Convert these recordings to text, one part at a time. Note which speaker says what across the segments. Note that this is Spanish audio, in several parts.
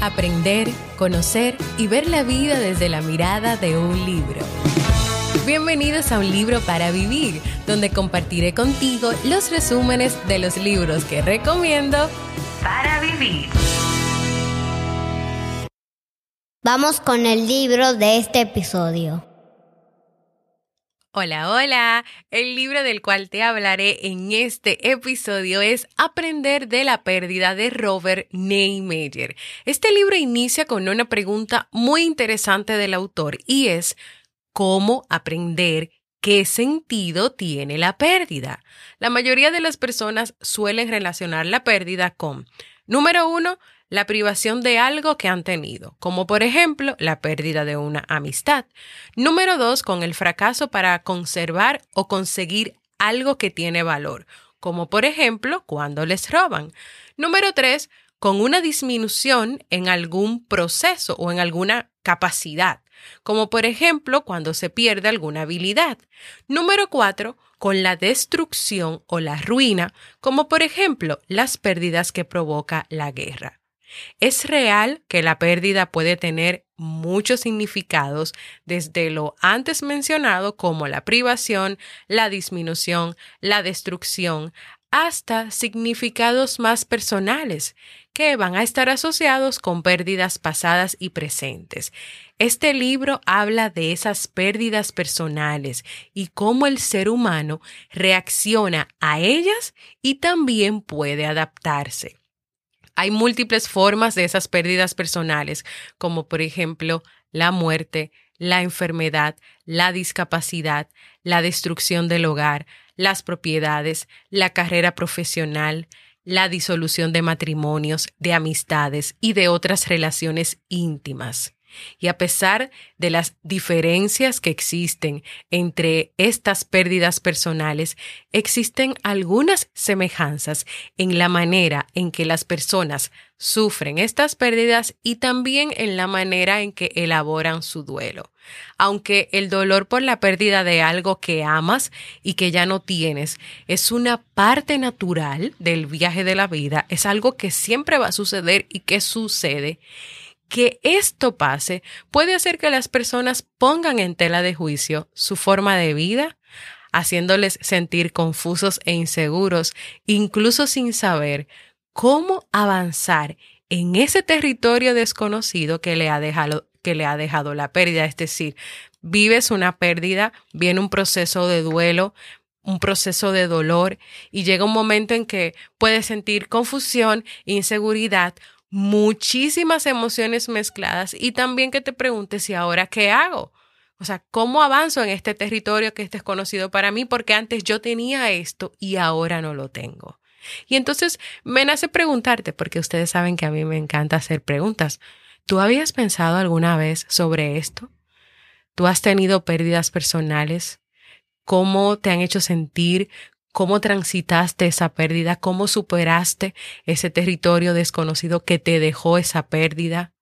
Speaker 1: Aprender, conocer y ver la vida desde la mirada de un libro. Bienvenidos a un libro para vivir, donde compartiré contigo los resúmenes de los libros que recomiendo para vivir.
Speaker 2: Vamos con el libro de este episodio.
Speaker 1: Hola, hola. El libro del cual te hablaré en este episodio es Aprender de la pérdida de Robert Neymeyer. Este libro inicia con una pregunta muy interesante del autor y es ¿cómo aprender qué sentido tiene la pérdida? La mayoría de las personas suelen relacionar la pérdida con, número uno, la privación de algo que han tenido, como por ejemplo la pérdida de una amistad. Número dos, con el fracaso para conservar o conseguir algo que tiene valor, como por ejemplo cuando les roban. Número tres, con una disminución en algún proceso o en alguna capacidad, como por ejemplo cuando se pierde alguna habilidad. Número cuatro, con la destrucción o la ruina, como por ejemplo las pérdidas que provoca la guerra. Es real que la pérdida puede tener muchos significados, desde lo antes mencionado como la privación, la disminución, la destrucción, hasta significados más personales que van a estar asociados con pérdidas pasadas y presentes. Este libro habla de esas pérdidas personales y cómo el ser humano reacciona a ellas y también puede adaptarse. Hay múltiples formas de esas pérdidas personales, como por ejemplo la muerte, la enfermedad, la discapacidad, la destrucción del hogar, las propiedades, la carrera profesional, la disolución de matrimonios, de amistades y de otras relaciones íntimas. Y a pesar de las diferencias que existen entre estas pérdidas personales, existen algunas semejanzas en la manera en que las personas sufren estas pérdidas y también en la manera en que elaboran su duelo. Aunque el dolor por la pérdida de algo que amas y que ya no tienes es una parte natural del viaje de la vida, es algo que siempre va a suceder y que sucede que esto pase puede hacer que las personas pongan en tela de juicio su forma de vida, haciéndoles sentir confusos e inseguros, incluso sin saber cómo avanzar en ese territorio desconocido que le ha dejado, que le ha dejado la pérdida. Es decir, vives una pérdida, viene un proceso de duelo, un proceso de dolor y llega un momento en que puedes sentir confusión, inseguridad, muchísimas emociones mezcladas y también que te preguntes si ahora qué hago. O sea, ¿cómo avanzo en este territorio que es desconocido para mí? Porque antes yo tenía esto y ahora no lo tengo. Y entonces me nace preguntarte, porque ustedes saben que a mí me encanta hacer preguntas. ¿Tú habías pensado alguna vez sobre esto? ¿Tú has tenido pérdidas personales? ¿Cómo te han hecho sentir? Cómo transitaste esa pérdida, cómo superaste ese territorio desconocido que te dejó esa pérdida.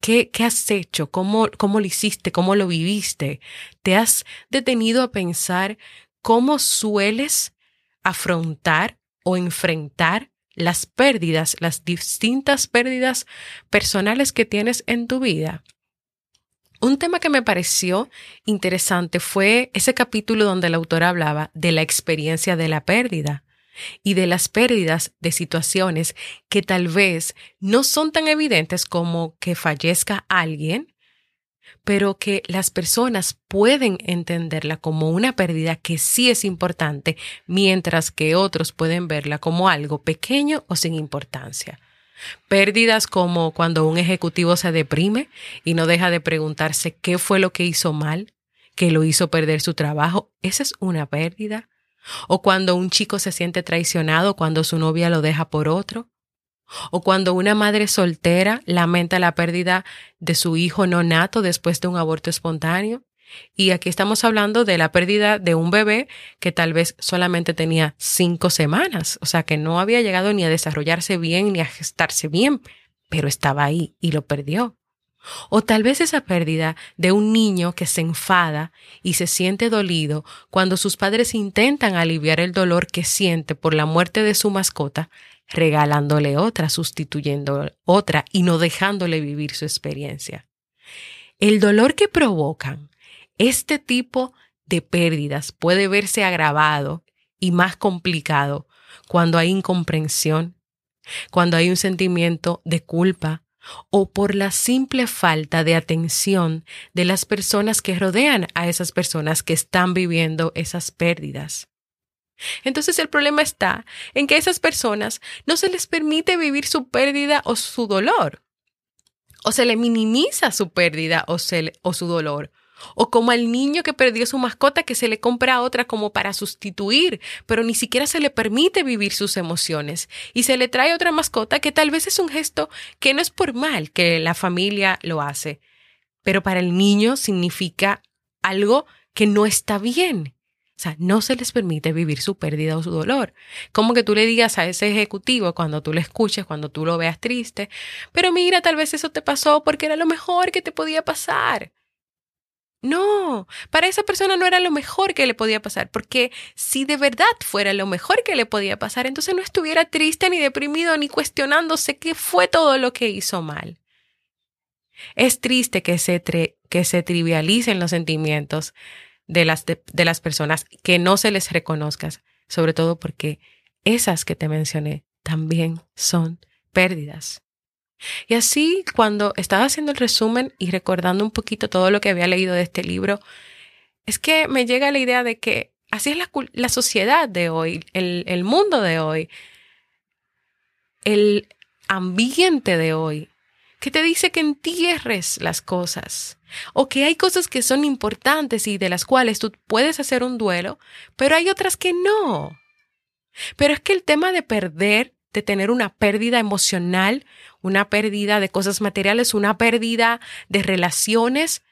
Speaker 1: ¿Qué, qué has hecho? ¿Cómo, ¿Cómo lo hiciste? ¿Cómo lo viviste? ¿Te has detenido a pensar cómo sueles afrontar o enfrentar las pérdidas, las distintas pérdidas personales que tienes en tu vida? Un tema que me pareció interesante fue ese capítulo donde el autor hablaba de la experiencia de la pérdida y de las pérdidas de situaciones que tal vez no son tan evidentes como que fallezca alguien, pero que las personas pueden entenderla como una pérdida que sí es importante, mientras que otros pueden verla como algo pequeño o sin importancia. Pérdidas como cuando un ejecutivo se deprime y no deja de preguntarse qué fue lo que hizo mal, que lo hizo perder su trabajo. Esa es una pérdida. O cuando un chico se siente traicionado cuando su novia lo deja por otro. O cuando una madre soltera lamenta la pérdida de su hijo no nato después de un aborto espontáneo. Y aquí estamos hablando de la pérdida de un bebé que tal vez solamente tenía cinco semanas, o sea que no había llegado ni a desarrollarse bien ni a gestarse bien, pero estaba ahí y lo perdió. O tal vez esa pérdida de un niño que se enfada y se siente dolido cuando sus padres intentan aliviar el dolor que siente por la muerte de su mascota, regalándole otra, sustituyendo otra y no dejándole vivir su experiencia. El dolor que provocan este tipo de pérdidas puede verse agravado y más complicado cuando hay incomprensión, cuando hay un sentimiento de culpa o por la simple falta de atención de las personas que rodean a esas personas que están viviendo esas pérdidas. Entonces el problema está en que a esas personas no se les permite vivir su pérdida o su dolor, o se le minimiza su pérdida o, o su dolor, o como al niño que perdió su mascota que se le compra otra como para sustituir, pero ni siquiera se le permite vivir sus emociones y se le trae otra mascota que tal vez es un gesto que no es por mal que la familia lo hace, pero para el niño significa algo que no está bien. O sea, no se les permite vivir su pérdida o su dolor. Como que tú le digas a ese ejecutivo cuando tú le escuches, cuando tú lo veas triste, pero mira, tal vez eso te pasó porque era lo mejor que te podía pasar. No, para esa persona no era lo mejor que le podía pasar, porque si de verdad fuera lo mejor que le podía pasar, entonces no estuviera triste ni deprimido ni cuestionándose qué fue todo lo que hizo mal. Es triste que se, que se trivialicen los sentimientos de las, de, de las personas, que no se les reconozcas, sobre todo porque esas que te mencioné también son pérdidas. Y así, cuando estaba haciendo el resumen y recordando un poquito todo lo que había leído de este libro, es que me llega la idea de que así es la, sociedad de hoy, el, el mundo de hoy, el ambiente de hoy, que te dice que entierres las cosas o que hay cosas que son importantes y de las cuales tú puedes hacer un duelo, pero hay otras que no. Pero es que el tema de perder de tener una pérdida emocional, una pérdida de cosas materiales, una pérdida de relaciones,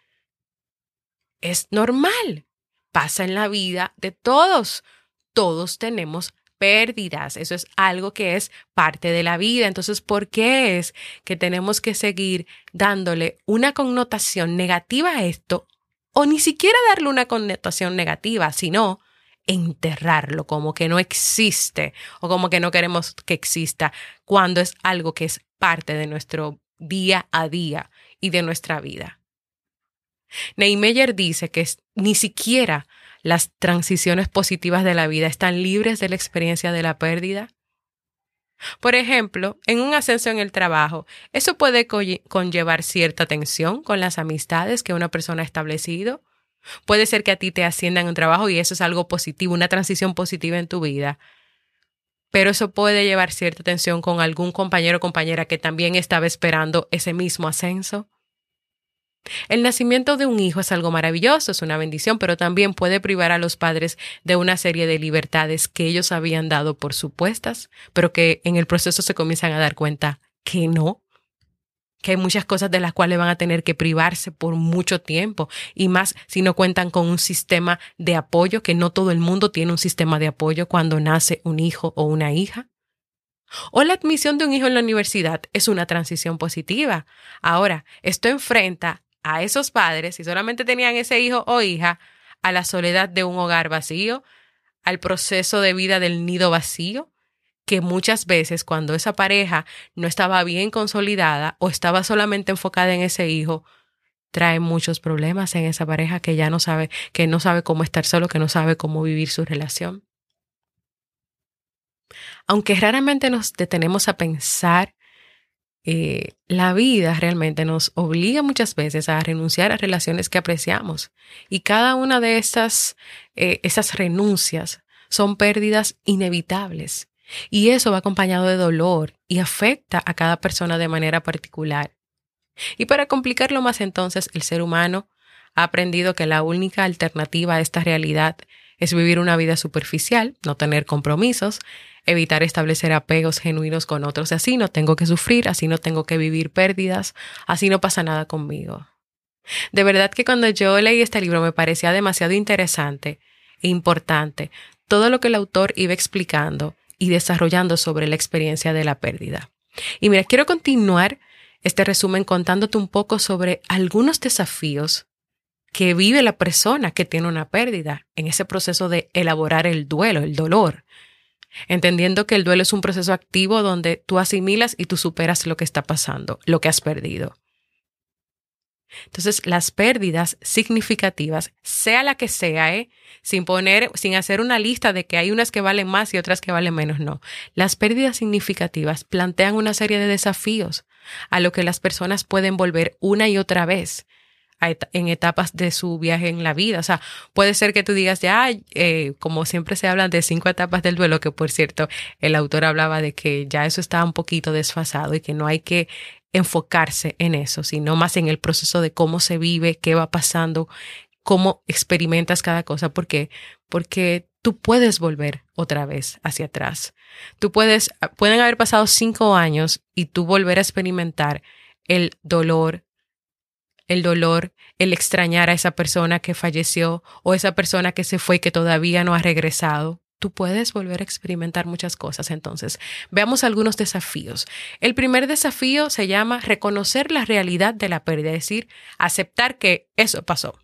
Speaker 1: es normal. Pasa en la vida de todos. Todos tenemos pérdidas. Eso es algo que es parte de la vida. Entonces, ¿por qué es que tenemos que seguir dándole una connotación negativa a esto? O ni siquiera darle una connotación negativa, sino enterrarlo como que no existe o como que no queremos que exista cuando es algo que es parte de nuestro día a día y de nuestra vida. Neymeyer dice que ni siquiera las transiciones positivas de la vida están libres de la experiencia de la pérdida. Por ejemplo, en un ascenso en el trabajo, eso puede conllevar cierta tensión con las amistades que una persona ha establecido Puede ser que a ti te asciendan en un trabajo y eso es algo positivo, una transición positiva en tu vida. Pero eso puede llevar cierta tensión con algún compañero o compañera que también estaba esperando ese mismo ascenso. El nacimiento de un hijo es algo maravilloso, es una bendición, pero también puede privar a los padres de una serie de libertades que ellos habían dado por supuestas, pero que en el proceso se comienzan a dar cuenta que no, que hay muchas cosas de las cuales van a tener que privarse por mucho tiempo y más si no cuentan con un sistema de apoyo, que no todo el mundo tiene un sistema de apoyo cuando nace un hijo o una hija. O la admisión de un hijo en la universidad es una transición positiva. Ahora, esto enfrenta a esos padres, si solamente tenían ese hijo o hija, a la soledad de un hogar vacío, al proceso de vida del nido vacío, que muchas veces cuando esa pareja no estaba bien consolidada o estaba solamente enfocada en ese hijo, trae muchos problemas en esa pareja que ya no sabe, que no sabe cómo estar solo, que no sabe cómo vivir su relación. Aunque raramente nos detenemos a pensar, eh, la vida realmente nos obliga muchas veces a renunciar a relaciones que apreciamos. Y cada una de esas, eh, esas renuncias son pérdidas inevitables y eso va acompañado de dolor y afecta a cada persona de manera particular. Y para complicarlo más entonces, el ser humano ha aprendido que la única alternativa a esta realidad es vivir una vida superficial, no tener compromisos, evitar establecer apegos genuinos con otros. Así no tengo que sufrir, así no tengo que vivir pérdidas, así no pasa nada conmigo. De verdad que cuando yo leí este libro me parecía demasiado interesante e importante todo lo que el autor iba explicando y desarrollando sobre la experiencia de la pérdida. Y mira, quiero continuar este resumen contándote un poco sobre algunos desafíos que vive la persona que tiene una pérdida en ese proceso de elaborar el duelo, el dolor. entendiendo que el duelo es un proceso activo donde tú asimilas y tú superas lo que está pasando, lo que has perdido. Entonces, las pérdidas significativas, sea la que sea, ¿eh? sin poner, sin hacer una lista de que hay unas que valen más y otras que valen menos, no. Las pérdidas significativas plantean una serie de desafíos a lo que las personas pueden volver una y otra vez en etapas de su viaje en la vida. O sea, puede ser que tú digas, ya, eh, como siempre se hablan de cinco etapas del duelo, que por cierto, el autor hablaba de que ya eso está un poquito desfasado y que no hay que enfocarse en eso, sino más en el proceso de cómo se vive, qué va pasando, cómo experimentas cada cosa, porque porque tú puedes volver otra vez hacia atrás. Tú puedes pueden haber pasado cinco años y tú volver a experimentar el dolor, el dolor, el extrañar a esa persona que falleció o esa persona que se fue y que todavía no ha regresado tú puedes volver a experimentar muchas cosas. Entonces, veamos algunos desafíos. El primer desafío se llama reconocer la realidad de la pérdida, es decir, aceptar que eso pasó.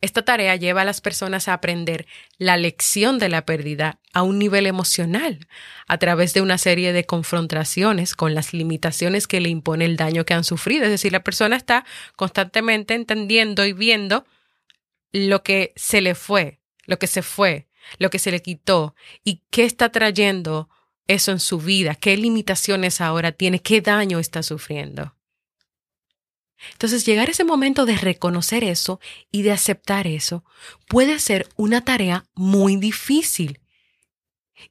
Speaker 1: Esta tarea lleva a las personas a aprender la lección de la pérdida a un nivel emocional, a través de una serie de confrontaciones con las limitaciones que le impone el daño que han sufrido. Es decir, la persona está constantemente entendiendo y viendo lo que se le fue, lo que se fue, lo que se le quitó y qué está trayendo eso en su vida, qué limitaciones ahora tiene, qué daño está sufriendo. Entonces, llegar a ese momento de reconocer eso y de aceptar eso puede ser una tarea muy difícil.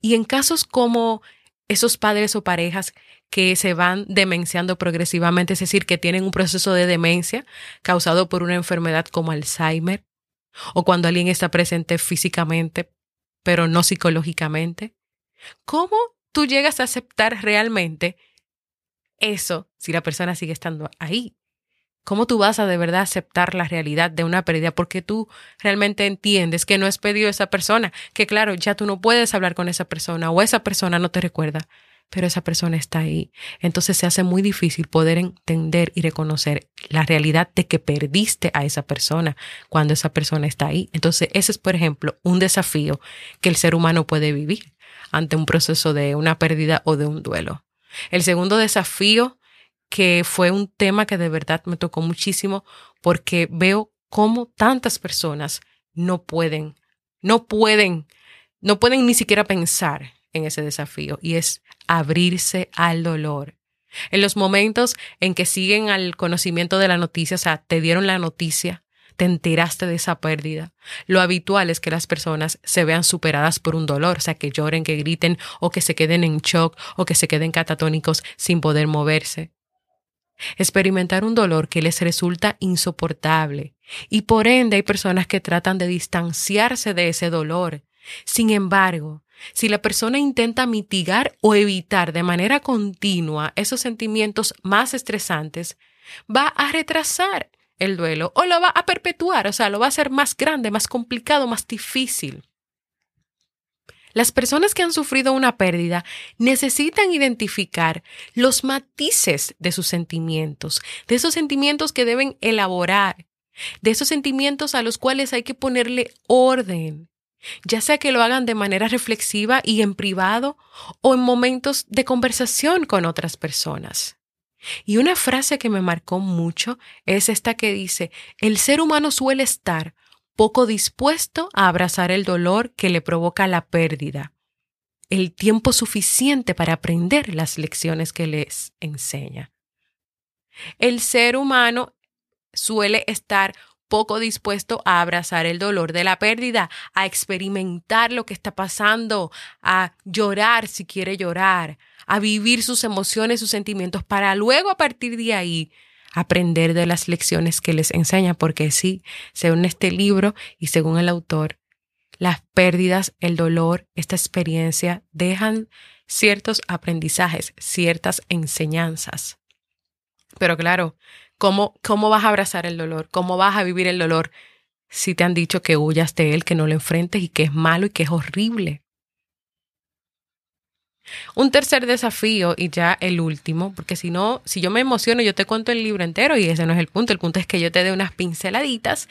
Speaker 1: Y en casos como esos padres o parejas que se van demenciando progresivamente, es decir, que tienen un proceso de demencia causado por una enfermedad como Alzheimer, o cuando alguien está presente físicamente, pero no psicológicamente? ¿Cómo tú llegas a aceptar realmente eso si la persona sigue estando ahí? ¿Cómo tú vas a de verdad aceptar la realidad de una pérdida? Porque tú realmente entiendes que no es pedido esa persona, que claro, ya tú no puedes hablar con esa persona o esa persona no te recuerda, pero esa persona está ahí. Entonces se hace muy difícil poder entender y reconocer la realidad de que perdiste a esa persona cuando esa persona está ahí. Entonces ese es, por ejemplo, un desafío que el ser humano puede vivir ante un proceso de una pérdida o de un duelo. El segundo desafío, que fue un tema que de verdad me tocó muchísimo porque veo cómo tantas personas no pueden, no pueden, no pueden ni siquiera pensar en ese desafío y es abrirse al dolor. En los momentos en que siguen al conocimiento de la noticia, o sea, te dieron la noticia, te enteraste de esa pérdida. Lo habitual es que las personas se vean superadas por un dolor, o sea, que lloren, que griten o que se queden en shock o que se queden catatónicos sin poder moverse. Experimentar un dolor que les resulta insoportable y por ende hay personas que tratan de distanciarse de ese dolor. Sin embargo, si la persona intenta mitigar o evitar de manera continua esos sentimientos más estresantes, va a retrasar el duelo o lo va a perpetuar, o sea, lo va a hacer más grande, más complicado, más difícil. Las personas que han sufrido una pérdida necesitan identificar los matices de sus sentimientos, de esos sentimientos que deben elaborar, de esos sentimientos a los cuales hay que ponerle orden, ya sea que lo hagan de manera reflexiva y en privado o en momentos de conversación con otras personas. Y una frase que me marcó mucho es esta que dice, el ser humano suele estar poco dispuesto a abrazar el dolor que le provoca la pérdida, el tiempo suficiente para aprender las lecciones que les enseña. El ser humano suele estar poco dispuesto a abrazar el dolor de la pérdida, a experimentar lo que está pasando, a llorar si quiere llorar, a vivir sus emociones, sus sentimientos, para luego a partir de ahí aprender de las lecciones que les enseña, porque sí, según este libro y según el autor, las pérdidas, el dolor, esta experiencia dejan ciertos aprendizajes, ciertas enseñanzas. Pero claro, ¿Cómo, ¿Cómo vas a abrazar el dolor? ¿Cómo vas a vivir el dolor si te han dicho que huyas de él, que no lo enfrentes y que es malo y que es horrible? Un tercer desafío y ya el último, porque si no, si yo me emociono, yo te cuento el libro entero y ese no es el punto. El punto es que yo te dé unas pinceladitas,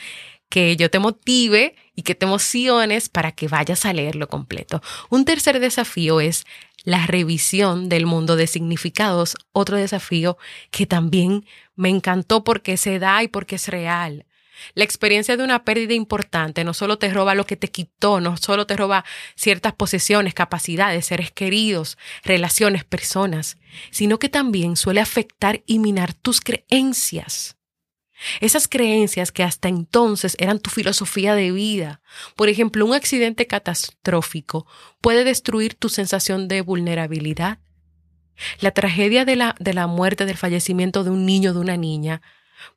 Speaker 1: que yo te motive y que te emociones para que vayas a leerlo completo. Un tercer desafío es la revisión del mundo de significados, otro desafío que también me encantó porque se da y porque es real. La experiencia de una pérdida importante no solo te roba lo que te quitó, no solo te roba ciertas posesiones, capacidades, seres queridos, relaciones, personas, sino que también suele afectar y minar tus creencias. Esas creencias que hasta entonces eran tu filosofía de vida. Por ejemplo, un accidente catastrófico puede destruir tu sensación de vulnerabilidad. La tragedia de la, de la muerte, del fallecimiento de un niño, de una niña,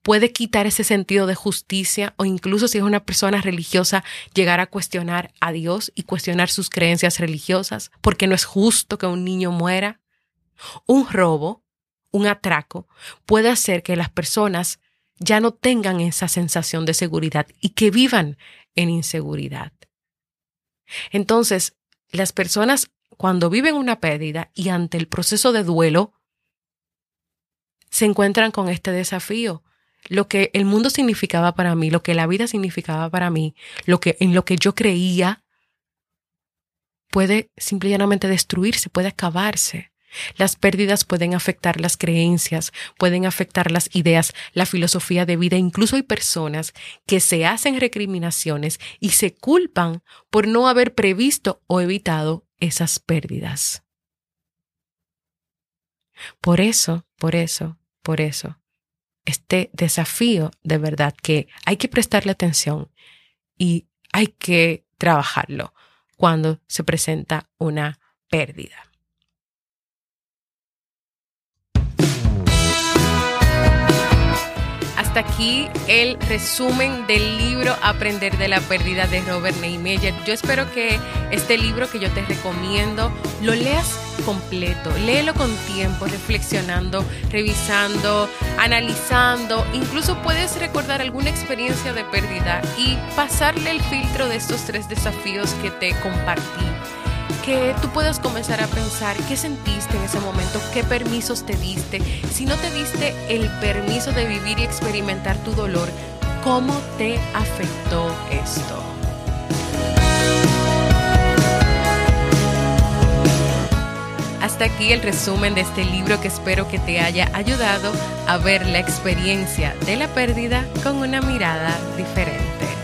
Speaker 1: puede quitar ese sentido de justicia o incluso si es una persona religiosa, llegar a cuestionar a Dios y cuestionar sus creencias religiosas, porque no es justo que un niño muera. Un robo, un atraco, puede hacer que las personas ya no tengan esa sensación de seguridad y que vivan en inseguridad. Entonces, las personas cuando viven una pérdida y ante el proceso de duelo, se encuentran con este desafío lo que el mundo significaba para mí, lo que la vida significaba para mí, lo que en lo que yo creía puede simplemente destruirse, puede acabarse. Las pérdidas pueden afectar las creencias, pueden afectar las ideas, la filosofía de vida. Incluso hay personas que se hacen recriminaciones y se culpan por no haber previsto o evitado esas pérdidas. Por eso, por eso, por eso, este desafío de verdad que hay que prestarle atención y hay que trabajarlo cuando se presenta una pérdida. Hasta aquí el resumen del libro Aprender de la pérdida de Robert Neymeyer. Yo espero que este libro que yo te recomiendo lo leas completo, léelo con tiempo, reflexionando, revisando, analizando, incluso puedes recordar alguna experiencia de pérdida y pasarle el filtro de estos tres desafíos que te compartí que tú puedas comenzar a pensar qué sentiste en ese momento, qué permisos te diste, si no te diste el permiso de vivir y experimentar tu dolor, cómo te afectó esto. Hasta aquí el resumen de este libro que espero que te haya ayudado a ver la experiencia de la pérdida con una mirada diferente.